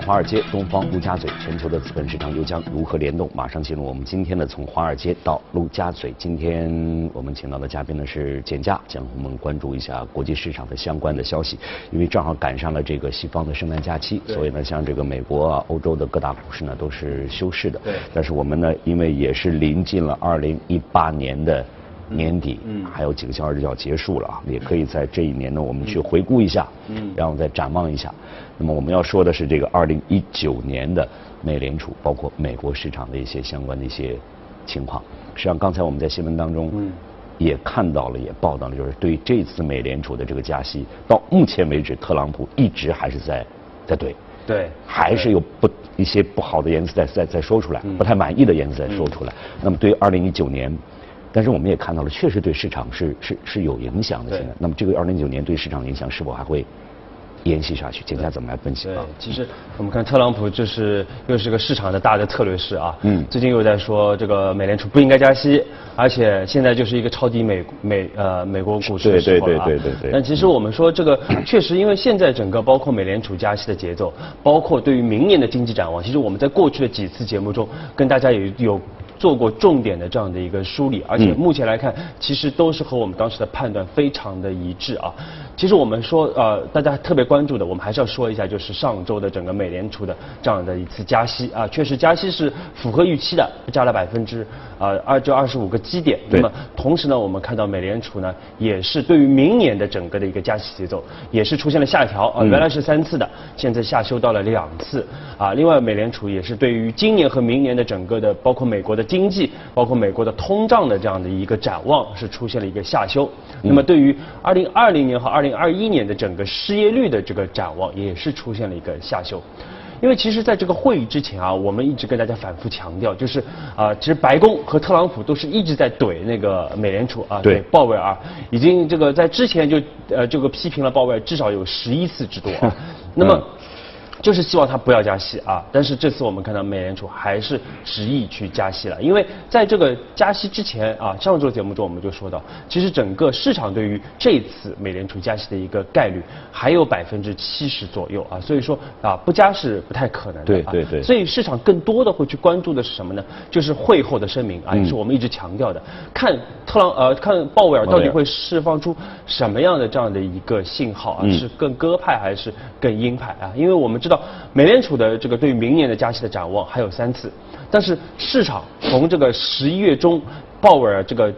华尔街，东方陆家嘴，全球的资本市场又将如何联动？马上进入我们今天的从华尔街到陆家嘴。今天我们请到的嘉宾呢是简家，将我们关注一下国际市场的相关的消息。因为正好赶上了这个西方的圣诞假期，所以呢，像这个美国啊、欧洲的各大股市呢都是休市的。对。但是我们呢，因为也是临近了二零一八年的年底，嗯，还有几个小时就要结束了啊，也可以在这一年呢，我们去回顾一下，嗯，然后再展望一下。那么我们要说的是这个二零一九年的美联储，包括美国市场的一些相关的一些情况。实际上，刚才我们在新闻当中也看到了，也报道了，就是对这次美联储的这个加息，到目前为止，特朗普一直还是在在怼，对，还是有不一些不好的言辞在在在说出来，不太满意的言辞在说出来。那么对于二零一九年，但是我们也看到了，确实对市场是是是有影响的。现在，那么这个二零一九年对市场影响是否还会？延续下去，接下来怎么来分析啊？其实我们看特朗普，就是又是个市场的大的策略师啊。嗯。最近又在说这个美联储不应该加息，而且现在就是一个超低美美呃美国股市的时候了啊。对对对对对。但其实我们说这个确实，因为现在整个包括美联储加息的节奏，包括对于明年的经济展望，其实我们在过去的几次节目中跟大家也有做过重点的这样的一个梳理，而且目前来看，其实都是和我们当时的判断非常的一致啊。其实我们说，呃，大家特别关注的，我们还是要说一下，就是上周的整个美联储的这样的一次加息啊，确实加息是符合预期的，加了百分之啊二就二十五个基点。那么同时呢，我们看到美联储呢，也是对于明年的整个的一个加息节奏，也是出现了下调啊，原来是三次的，现在下修到了两次啊。另外，美联储也是对于今年和明年的整个的，包括美国的经济，包括美国的通胀的这样的一个展望，是出现了一个下修。那么对于二零二零年和二零二一年的整个失业率的这个展望也是出现了一个下修，因为其实在这个会议之前啊，我们一直跟大家反复强调，就是啊，其实白宫和特朗普都是一直在怼那个美联储啊，对鲍威尔，已经这个在之前就呃这个批评了鲍威尔至少有十一次之多啊，那么。就是希望他不要加息啊，但是这次我们看到美联储还是执意去加息了，因为在这个加息之前啊，上周节目中我们就说到，其实整个市场对于这次美联储加息的一个概率还有百分之七十左右啊，所以说啊不加是不太可能的。对对对。所以市场更多的会去关注的是什么呢？就是会后的声明啊，也是我们一直强调的，看特朗呃看鲍威尔到底会释放出什么样的这样的一个信号啊，是更鸽派还是更鹰派啊？因为我们知道。美联储的这个对明年的加息的展望还有三次，但是市场从这个十一月中鲍威尔这个。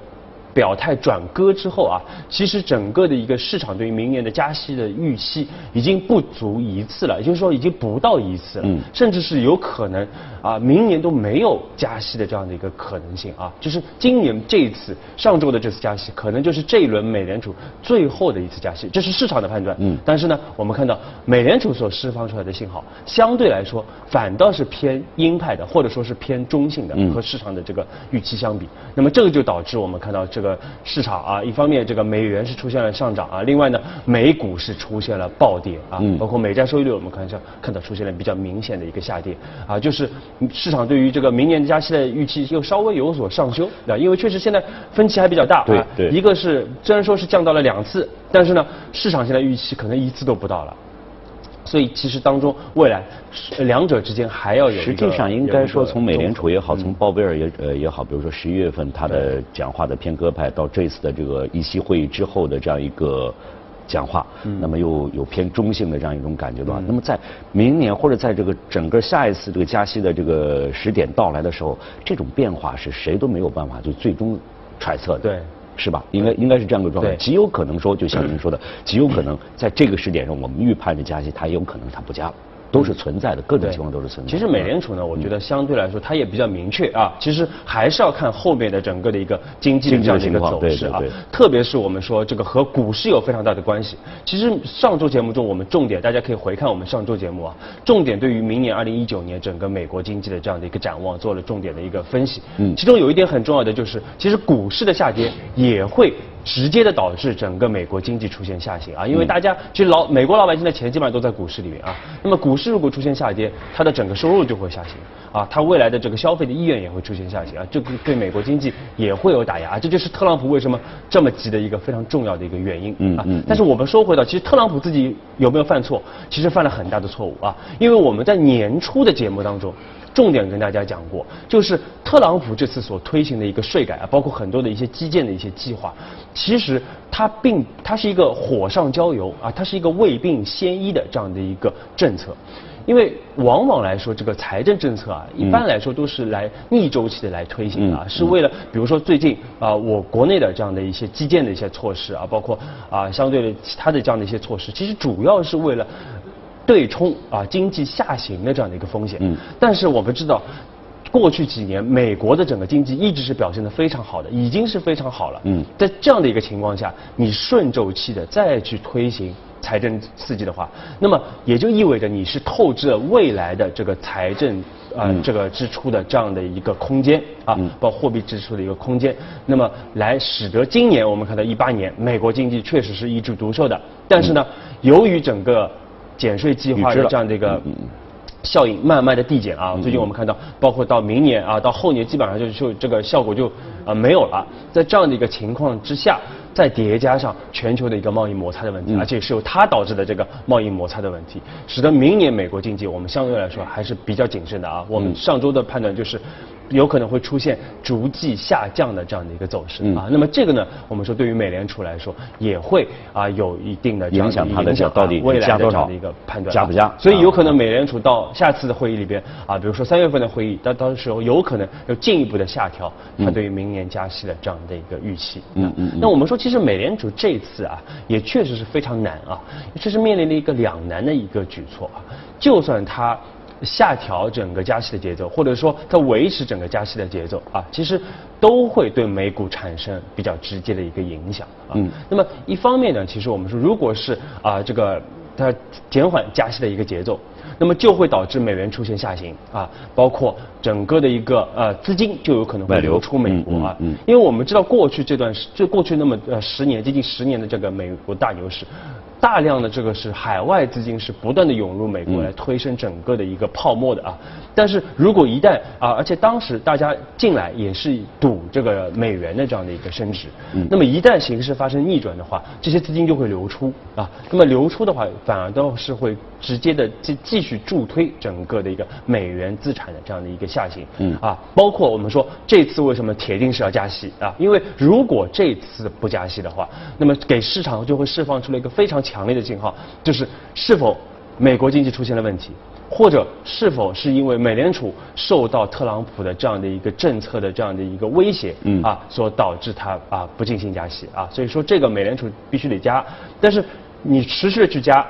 表态转鸽之后啊，其实整个的一个市场对于明年的加息的预期已经不足一次了，也就是说已经不到一次了，甚至是有可能啊，明年都没有加息的这样的一个可能性啊，就是今年这一次上周的这次加息，可能就是这一轮美联储最后的一次加息，这是市场的判断。嗯，但是呢，我们看到美联储所释放出来的信号，相对来说反倒是偏鹰派的，或者说是偏中性的，和市场的这个预期相比，那么这个就导致我们看到这个。市场啊，一方面这个美元是出现了上涨啊，另外呢，美股是出现了暴跌啊，包括美债收益率我们看一下，看到出现了比较明显的一个下跌啊，就是市场对于这个明年加息的预期又稍微有所上修啊，因为确实现在分歧还比较大啊，一个是虽然说是降到了两次，但是呢，市场现在预期可能一次都不到了。所以其实当中未来两者之间还要有实际上应该说从美联储也好，从鲍威尔也呃也好，比如说十一月份他的讲话的偏鸽派，到这次的这个议息会议之后的这样一个讲话，那么又有偏中性的这样一种感觉的话，那么在明年或者在这个整个下一次这个加息的这个时点到来的时候，这种变化是谁都没有办法就最终揣测的。对。是吧？应该应该是这样的状态，极有可能说，就像您说的，极有可能在这个时点上，我们预判的加息，它也有可能它不加了。都是存在的，各种情况都是存在。其实美联储呢，我觉得相对来说它也比较明确啊。其实还是要看后面的整个的一个经济的这样的一个走势啊。特别是我们说这个和股市有非常大的关系。其实上周节目中我们重点，大家可以回看我们上周节目啊，重点对于明年二零一九年整个美国经济的这样的一个展望做了重点的一个分析。嗯。其中有一点很重要的就是，其实股市的下跌也会。直接的导致整个美国经济出现下行啊，因为大家其实老美国老百姓的钱基本上都在股市里面啊，那么股市如果出现下跌，它的整个收入就会下行啊，它未来的这个消费的意愿也会出现下行啊，这个对美国经济也会有打压，这就是特朗普为什么这么急的一个非常重要的一个原因啊。但是我们说回到，其实特朗普自己有没有犯错？其实犯了很大的错误啊，因为我们在年初的节目当中。重点跟大家讲过，就是特朗普这次所推行的一个税改啊，包括很多的一些基建的一些计划，其实它并它是一个火上浇油啊，它是一个未病先医的这样的一个政策，因为往往来说这个财政政策啊，一般来说都是来逆周期的来推行的啊，是为了比如说最近啊，我国内的这样的一些基建的一些措施啊，包括啊相对的其他的这样的一些措施，其实主要是为了。对冲啊，经济下行的这样的一个风险。嗯。但是我们知道，过去几年美国的整个经济一直是表现的非常好的，已经是非常好了。嗯。在这样的一个情况下，你顺周期的再去推行财政刺激的话，那么也就意味着你是透支了未来的这个财政啊这个支出的这样的一个空间啊，包括货币支出的一个空间。那么来使得今年我们看到一八年美国经济确实是一枝独秀的，但是呢，由于整个减税计划的这样的一个效应慢慢的递减啊，最近我们看到，包括到明年啊，到后年基本上就就这个效果就啊没有了。在这样的一个情况之下，再叠加上全球的一个贸易摩擦的问题，而且是由它导致的这个贸易摩擦的问题，使得明年美国经济我们相对来说还是比较谨慎的啊。我们上周的判断就是。有可能会出现逐季下降的这样的一个走势啊，那么这个呢，我们说对于美联储来说也会啊有一定的影响，影响到底未来多少的一个判断，加不加？所以有可能美联储到下次的会议里边啊，比如说三月份的会议，到到时候有可能要进一步的下调它对于明年加息的这样的一个预期。嗯嗯。那我们说，其实美联储这次啊，也确实是非常难啊，这是面临了一个两难的一个举措啊，就算它。下调整个加息的节奏，或者说它维持整个加息的节奏啊，其实都会对美股产生比较直接的一个影响啊。嗯。那么一方面呢，其实我们说，如果是啊这个它减缓加息的一个节奏，那么就会导致美元出现下行啊，包括整个的一个呃资金就有可能会流出美国啊。嗯。因为我们知道过去这段时，就过去那么呃十年接近十年的这个美国大牛市。大量的这个是海外资金是不断的涌入美国来推升整个的一个泡沫的啊，但是如果一旦啊，而且当时大家进来也是赌这个美元的这样的一个升值，那么一旦形势发生逆转的话，这些资金就会流出啊，那么流出的话反而都是会直接的继继续助推整个的一个美元资产的这样的一个下行，嗯。啊，包括我们说这次为什么铁定是要加息啊，因为如果这次不加息的话，那么给市场就会释放出了一个非常。强烈的信号就是是否美国经济出现了问题，或者是否是因为美联储受到特朗普的这样的一个政策的这样的一个威胁，嗯啊，所导致它啊不进行加息啊，所以说这个美联储必须得加，但是你持续的去加。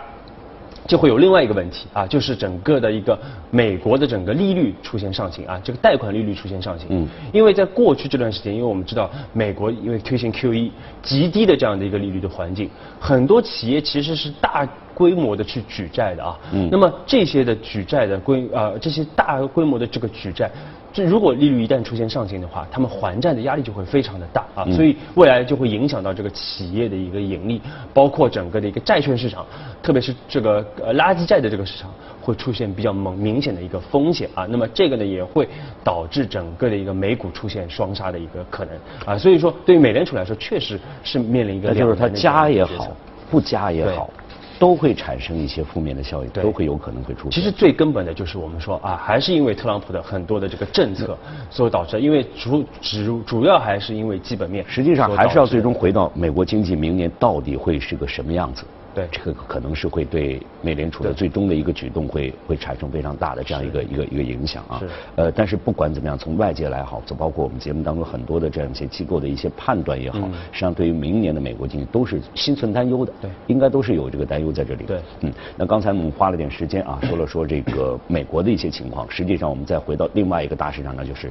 就会有另外一个问题啊，就是整个的一个美国的整个利率出现上行啊，这个贷款利率出现上行。嗯。因为在过去这段时间，因为我们知道美国因为推行 QE 极低的这样的一个利率的环境，很多企业其实是大规模的去举债的啊。嗯。那么这些的举债的规啊，这些大规模的这个举债。这如果利率一旦出现上行的话，他们还债的压力就会非常的大啊，所以未来就会影响到这个企业的一个盈利，包括整个的一个债券市场，特别是这个呃垃圾债的这个市场会出现比较猛明显的一个风险啊。那么这个呢也会导致整个的一个美股出现双杀的一个可能啊。所以说对于美联储来说，确实是面临一个就是它加也好，不加也好。都会产生一些负面的效应，都会有可能会出现。其实最根本的就是我们说啊，还是因为特朗普的很多的这个政策所导致，因为主主主要还是因为基本面。实际上还是要最终回到美国经济明年到底会是个什么样子。对，这个可能是会对美联储的最终的一个举动会会产生非常大的这样一个一个一个影响啊。是。呃，但是不管怎么样，从外界来好，就包括我们节目当中很多的这样一些机构的一些判断也好，实际上对于明年的美国经济都是心存担忧的。对。应该都是有这个担忧在这里。对。嗯，那刚才我们花了点时间啊，说了说这个美国的一些情况，实际上我们再回到另外一个大市场，呢就是。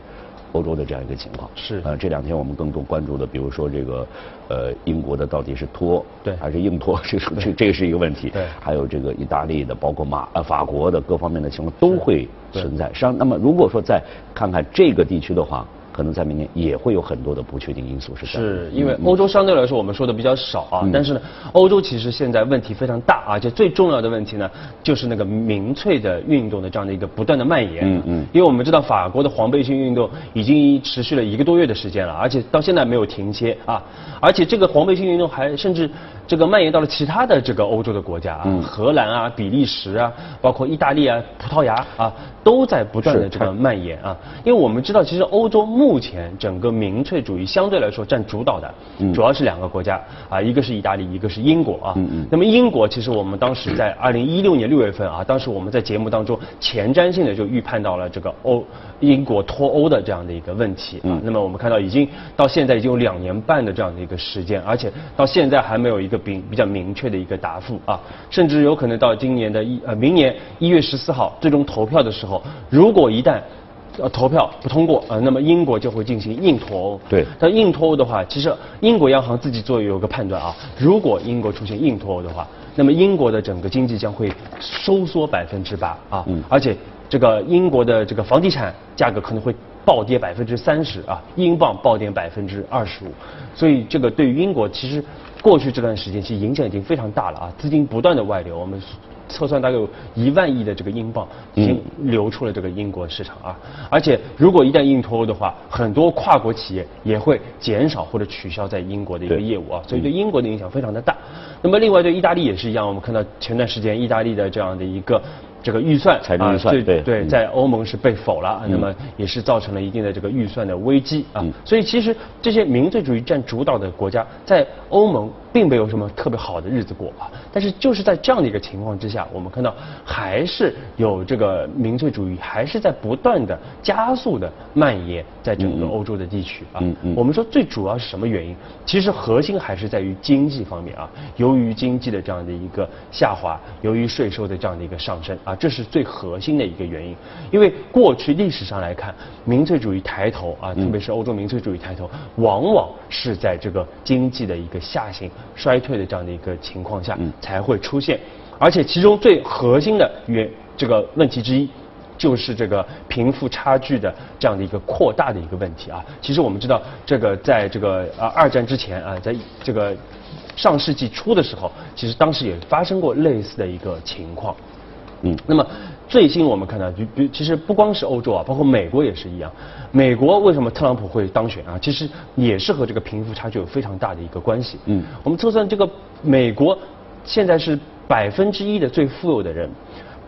欧洲的这样一个情况。是。呃这两天我们更多关注的，比如说这个呃英国的到底是脱对。还是硬脱，这这这个是一个问题。对，还有这个意大利的，包括马呃法国的各方面的情况都会存在。实际上，那么如果说再看看这个地区的话，可能在明年也会有很多的不确定因素是。是因为欧洲相对来说我们说的比较少啊，但是呢，欧洲其实现在问题非常大，而且最重要的问题呢，就是那个民粹的运动的这样的一个不断的蔓延。嗯嗯。因为我们知道法国的黄背心运动已经持续了一个多月的时间了，而且到现在没有停歇啊，而且这个黄背心运动还甚至。这个蔓延到了其他的这个欧洲的国家啊，荷兰啊、比利时啊，包括意大利啊、葡萄牙啊，都在不断的这个蔓延啊。因为我们知道，其实欧洲目前整个民粹主义相对来说占主导的，主要是两个国家啊，一个是意大利，一个是英国啊。那么英国其实我们当时在二零一六年六月份啊，当时我们在节目当中前瞻性的就预判到了这个欧英国脱欧的这样的一个问题啊。那么我们看到已经到现在已经有两年半的这样的一个时间，而且到现在还没有一个。比比较明确的一个答复啊，甚至有可能到今年的一呃明年一月十四号最终投票的时候，如果一旦呃投票不通过呃，那么英国就会进行硬脱欧。对。但硬脱欧的话，其实英国央行自己做有个判断啊，如果英国出现硬脱欧的话，那么英国的整个经济将会收缩百分之八啊，嗯而且这个英国的这个房地产价格可能会。暴跌百分之三十啊，英镑暴跌百分之二十五，所以这个对于英国其实过去这段时间其实影响已经非常大了啊，资金不断的外流，我们测算大概有一万亿的这个英镑已经流出了这个英国市场啊，而且如果一旦硬脱欧的话，很多跨国企业也会减少或者取消在英国的一个业务啊，所以对英国的影响非常的大。那么另外对意大利也是一样，我们看到前段时间意大利的这样的一个。这个预算啊，对对，在欧盟是被否了，那么也是造成了一定的这个预算的危机啊。所以其实这些民粹主义占主导的国家，在欧盟并没有什么特别好的日子过啊。但是就是在这样的一个情况之下，我们看到还是有这个民粹主义还是在不断的加速的蔓延在整个欧洲的地区啊。我们说最主要是什么原因？其实核心还是在于经济方面啊。由于经济的这样的一个下滑，由于税收的这样的一个上升啊。这是最核心的一个原因，因为过去历史上来看，民粹主义抬头啊，特别是欧洲民粹主义抬头，往往是在这个经济的一个下行衰退的这样的一个情况下才会出现，而且其中最核心的原这个问题之一，就是这个贫富差距的这样的一个扩大的一个问题啊。其实我们知道，这个在这个啊二战之前啊，在这个上世纪初的时候，其实当时也发生过类似的一个情况。嗯，那么最新我们看到，就比其实不光是欧洲啊，包括美国也是一样。美国为什么特朗普会当选啊？其实也是和这个贫富差距有非常大的一个关系。嗯，我们测算这个美国现在是百分之一的最富有的人。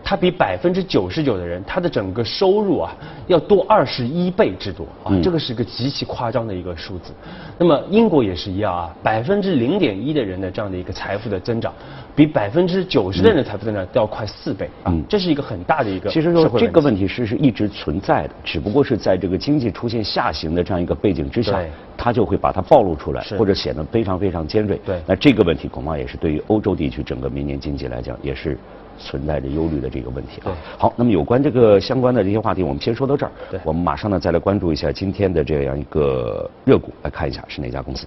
他比百分之九十九的人，他的整个收入啊要多二十一倍之多啊，这个是一个极其夸张的一个数字。那么英国也是一样啊，百分之零点一的人的这样的一个财富的增长，比百分之九十的人的财富增长都要快四倍啊，这是一个很大的一个。其实说这个问题是是一直存在的，只不过是在这个经济出现下行的这样一个背景之下，它就会把它暴露出来，或者显得非常非常尖锐。对，那这个问题恐怕也是对于欧洲地区整个明年经济来讲也是。存在着忧虑的这个问题啊。好，那么有关这个相关的这些话题，我们先说到这儿。对，我们马上呢再来关注一下今天的这样一个热股，来看一下是哪家公司。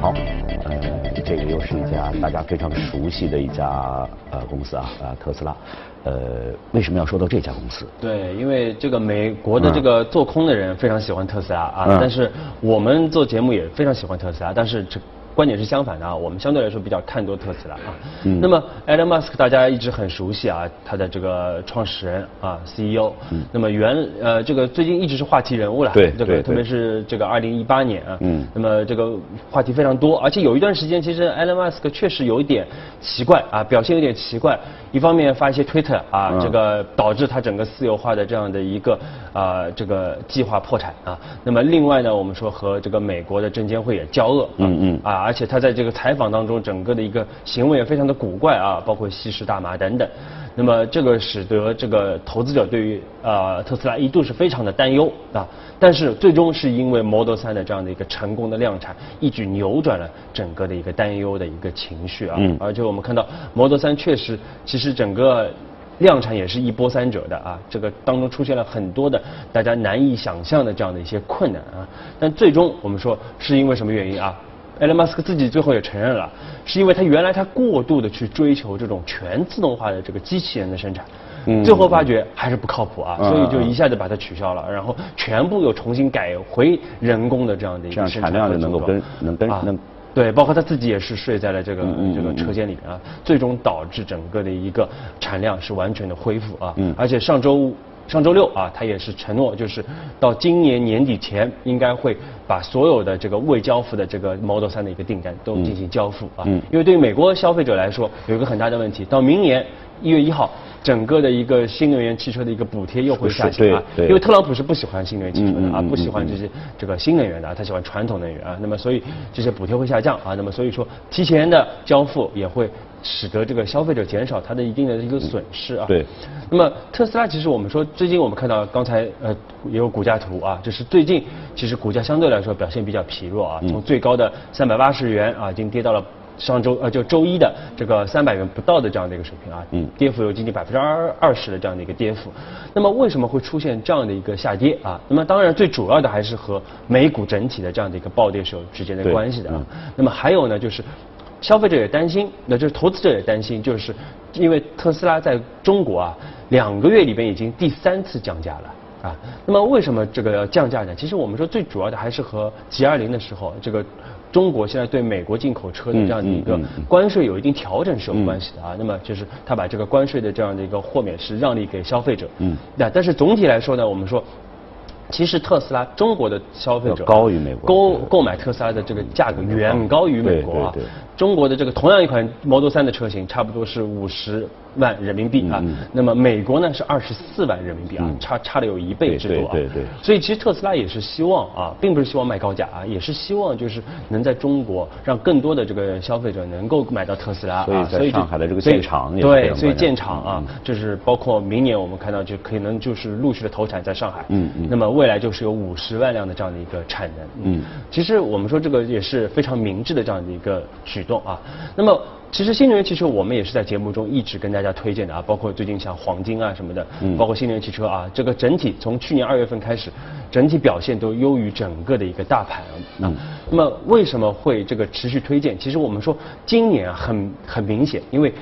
好，呃，这个又是一家大家非常熟悉的一家呃公司啊，啊，特斯拉。呃，为什么要说到这家公司？对，因为这个美国的这个做空的人非常喜欢特斯拉啊，但是我们做节目也非常喜欢特斯拉，但是这。观点是相反的啊，我们相对来说比较看多特斯拉啊。嗯。那么，Elon Musk 大家一直很熟悉啊，他的这个创始人啊，CEO。嗯。那么原呃这个最近一直是话题人物了。对这个特别是这个二零一八年啊。嗯。那么这个话题非常多，而且有一段时间其实 Elon Musk 确实有一点奇怪啊，表现有点奇怪。一方面发一些推特啊，这个导致他整个私有化的这样的一个啊这个计划破产啊。那么另外呢，我们说和这个美国的证监会也交恶。嗯嗯。啊。而且他在这个采访当中，整个的一个行为也非常的古怪啊，包括吸食大麻等等。那么这个使得这个投资者对于呃特斯拉一度是非常的担忧啊。但是最终是因为 Model 3的这样的一个成功的量产，一举扭转了整个的一个担忧的一个情绪啊。嗯。而且我们看到 Model 3确实，其实整个量产也是一波三折的啊。这个当中出现了很多的大家难以想象的这样的一些困难啊。但最终我们说是因为什么原因啊？埃隆·马斯克自己最后也承认了，是因为他原来他过度的去追求这种全自动化的这个机器人的生产，最后发觉还是不靠谱啊，所以就一下子把它取消了，然后全部又重新改回人工的这样的一个生产量就能够跟能跟能。对，包括他自己也是睡在了这个这个车间里面啊，最终导致整个的一个产量是完全的恢复啊，而且上周上周六啊，他也是承诺，就是到今年年底前应该会把所有的这个未交付的这个 Model 3的一个订单都进行交付啊，嗯。因为对于美国消费者来说有一个很大的问题，到明年一月一号。整个的一个新能源汽车的一个补贴又会下降啊，因为特朗普是不喜欢新能源汽车的啊，不喜欢这些这个新能源的啊，他喜欢传统能源啊，那么所以这些补贴会下降啊，那么所以说提前的交付也会使得这个消费者减少它的一定的一个损失啊。对。那么特斯拉其实我们说最近我们看到刚才呃也有股价图啊，就是最近其实股价相对来说表现比较疲弱啊，从最高的三百八十元啊已经跌到了。上周呃，就周一的这个三百元不到的这样的一个水平啊，嗯，跌幅有接近百分之二二十的这样的一个跌幅。那么为什么会出现这样的一个下跌啊？那么当然最主要的还是和美股整体的这样的一个暴跌是有直接的关系的啊。那么还有呢，就是消费者也担心，那就是投资者也担心，就是因为特斯拉在中国啊两个月里边已经第三次降价了啊。那么为什么这个要降价呢？其实我们说最主要的还是和 G 二零的时候这个。中国现在对美国进口车的这样的一个关税有一定调整是有关系的啊，那么就是他把这个关税的这样的一个豁免是让利给消费者。嗯。那但是总体来说呢，我们说。其实特斯拉中国的消费者高于美国购购买特斯拉的这个价格远高于美国啊。中国的这个同样一款 Model 3的车型，差不多是五十万人民币啊。那么美国呢是二十四万人民币啊，差差了有一倍之多啊。对对。所以其实特斯拉也是希望啊，并不是希望卖高价啊，也是希望就是能在中国让更多的这个消费者能够买到特斯拉啊。所以在上海的这个建厂也对，所以建厂啊，就是包括明年我们看到就可能就是陆续的投产在上海。嗯嗯。那么未来就是有五十万辆的这样的一个产能。嗯，其实我们说这个也是非常明智的这样的一个举动啊。那么，其实新能源汽车我们也是在节目中一直跟大家推荐的啊，包括最近像黄金啊什么的，包括新能源汽车啊，这个整体从去年二月份开始，整体表现都优于整个的一个大盘啊。那么为什么会这个持续推荐？其实我们说今年啊很很明显，因为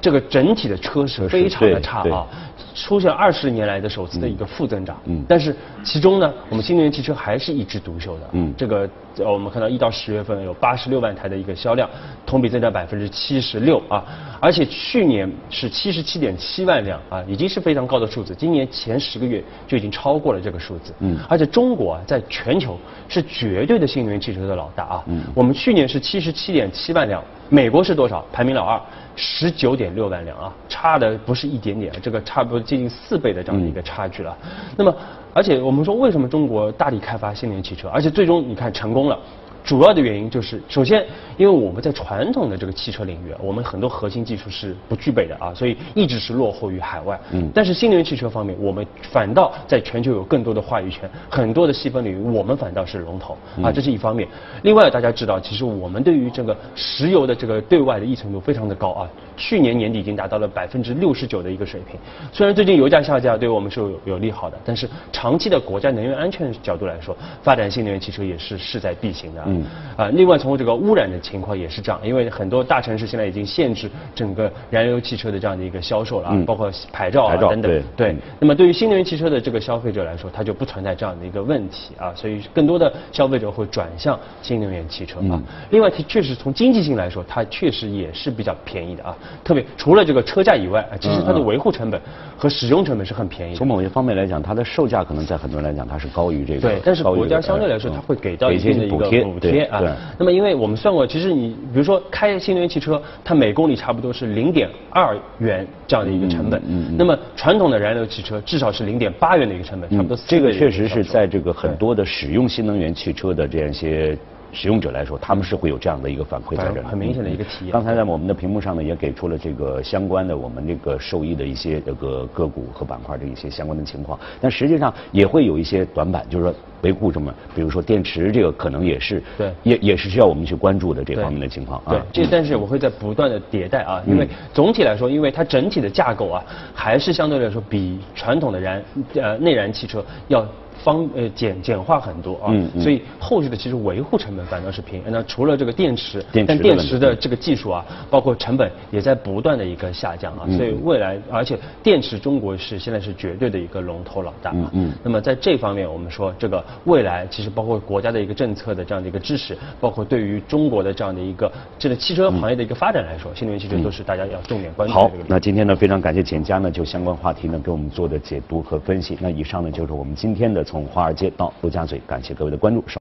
这个整体的车是非常的差啊。出现二十年来的首次的一个负增长，嗯，但是其中呢，我们新能源汽车还是一枝独秀的，嗯，这个我们看到一到十月份有八十六万台的一个销量，同比增长百分之七十六啊，而且去年是七十七点七万辆啊，已经是非常高的数字，今年前十个月就已经超过了这个数字，嗯，而且中国啊在全球是绝对的新能源汽车的老大啊，嗯，我们去年是七十七点七万辆，美国是多少？排名老二。十九点六万辆啊，差的不是一点点，这个差不多接近四倍的这样的一个差距了。那么，而且我们说为什么中国大力开发新能源汽车，而且最终你看成功了。主要的原因就是，首先，因为我们在传统的这个汽车领域，我们很多核心技术是不具备的啊，所以一直是落后于海外。嗯。但是新能源汽车方面，我们反倒在全球有更多的话语权，很多的细分领域我们反倒是龙头啊，这是一方面。另外，大家知道，其实我们对于这个石油的这个对外的依存度非常的高啊，去年年底已经达到了百分之六十九的一个水平。虽然最近油价下降对我们是有有利好的，但是长期的国家能源安全角度来说，发展新能源汽车也是势在必行的。嗯，啊，另外从这个污染的情况也是这样，因为很多大城市现在已经限制整个燃油汽车的这样的一个销售了，啊，包括牌照啊等等。对。那么对于新能源汽车的这个消费者来说，它就不存在这样的一个问题啊，所以更多的消费者会转向新能源汽车啊。另外，它确实从经济性来说，它确实也是比较便宜的啊。特别除了这个车价以外，其实它的维护成本和使用成本是很便宜。从某些方面来讲，它的售价可能在很多人来讲它是高于这个。对，但是国家相对来说它会给到一定的一个。补贴啊，那么因为我们算过，其实你比如说开新能源汽车，它每公里差不多是零点二元这样的一个成本，嗯那么传统的燃油汽车至少是零点八元的一个成本，差不多。这个确实是在这个很多的使用新能源汽车的这样一些。使用者来说，他们是会有这样的一个反馈在这里，很明显的一个体验。刚才在我们的屏幕上呢，也给出了这个相关的我们这个受益的一些这个个股和板块的一些相关的情况。但实际上也会有一些短板，就是说维护什么，比如说电池这个可能也是，对，也也是需要我们去关注的这方面的情况。对，这但是我会在不断的迭代啊，因为总体来说，因为它整体的架构啊，还是相对来说比传统的燃呃内燃汽车要。方呃简简化很多啊，所以后续的其实维护成本反倒是平。那除了这个电池，但电池的这个技术啊，包括成本也在不断的一个下降啊，所以未来而且电池中国是现在是绝对的一个龙头老大啊。嗯。那么在这方面，我们说这个未来其实包括国家的一个政策的这样的一个支持，包括对于中国的这样的一个这个汽车行业的一个发展来说，新能源汽车都是大家要重点关注的。好，那今天呢非常感谢简佳呢就相关话题呢给我们做的解读和分析。那以上呢就是我们今天的从华尔街到陆家嘴，感谢各位的关注。